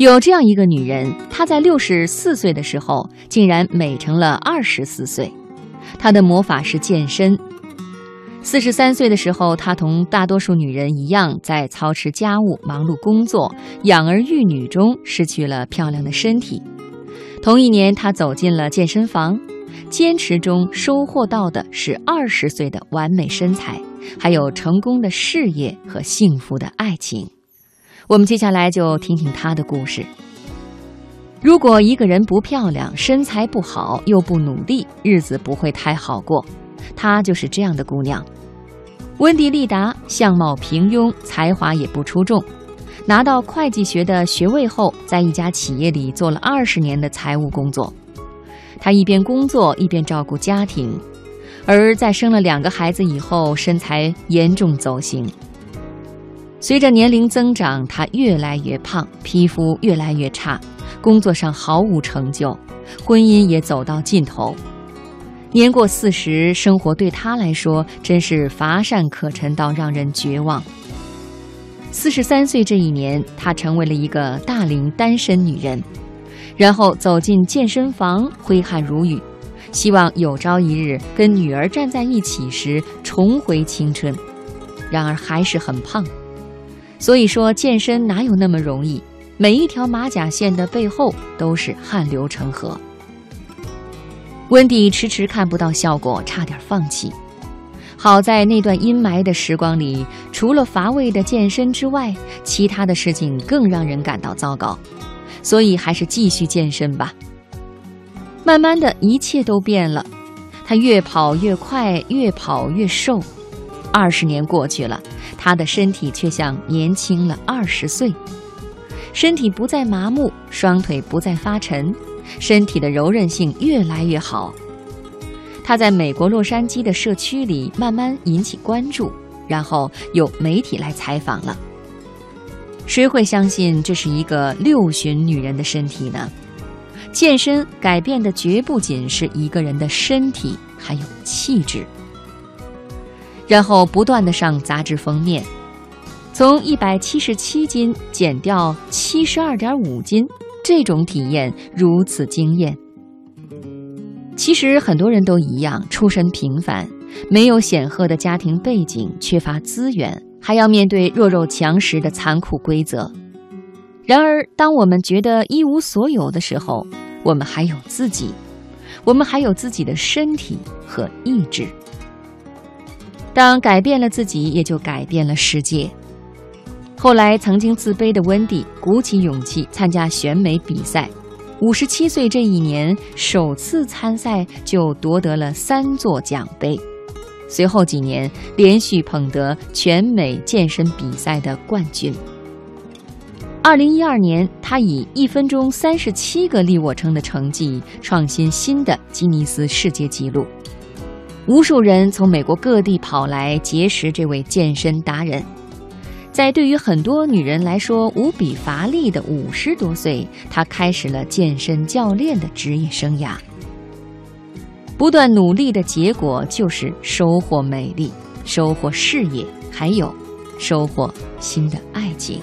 有这样一个女人，她在六十四岁的时候，竟然美成了二十四岁。她的魔法是健身。四十三岁的时候，她同大多数女人一样，在操持家务、忙碌工作、养儿育女中失去了漂亮的身体。同一年，她走进了健身房，坚持中收获到的是二十岁的完美身材，还有成功的事业和幸福的爱情。我们接下来就听听她的故事。如果一个人不漂亮、身材不好又不努力，日子不会太好过。她就是这样的姑娘，温蒂丽达，相貌平庸，才华也不出众。拿到会计学的学位后，在一家企业里做了二十年的财务工作。她一边工作一边照顾家庭，而在生了两个孩子以后，身材严重走形。随着年龄增长，她越来越胖，皮肤越来越差，工作上毫无成就，婚姻也走到尽头。年过四十，生活对她来说真是乏善可陈到让人绝望。四十三岁这一年，她成为了一个大龄单身女人，然后走进健身房，挥汗如雨，希望有朝一日跟女儿站在一起时重回青春。然而还是很胖，所以说健身哪有那么容易？每一条马甲线的背后都是汗流成河。温蒂迟迟看不到效果，差点放弃。好在那段阴霾的时光里，除了乏味的健身之外，其他的事情更让人感到糟糕，所以还是继续健身吧。慢慢的一切都变了，他越跑越快，越跑越瘦。二十年过去了，他的身体却像年轻了二十岁，身体不再麻木，双腿不再发沉。身体的柔韧性越来越好，他在美国洛杉矶的社区里慢慢引起关注，然后有媒体来采访了。谁会相信这是一个六旬女人的身体呢？健身改变的绝不仅是一个人的身体，还有气质。然后不断的上杂志封面，从一百七十七斤减掉七十二点五斤。这种体验如此惊艳。其实很多人都一样，出身平凡，没有显赫的家庭背景，缺乏资源，还要面对弱肉强食的残酷规则。然而，当我们觉得一无所有的时候，我们还有自己，我们还有自己的身体和意志。当改变了自己，也就改变了世界。后来，曾经自卑的温蒂鼓起勇气参加选美比赛。五十七岁这一年，首次参赛就夺得了三座奖杯。随后几年，连续捧得全美健身比赛的冠军。二零一二年，他以一分钟三十七个立卧撑的成绩创新新的吉尼斯世界纪录。无数人从美国各地跑来结识这位健身达人。在对于很多女人来说无比乏力的五十多岁，她开始了健身教练的职业生涯。不断努力的结果就是收获美丽，收获事业，还有收获新的爱情。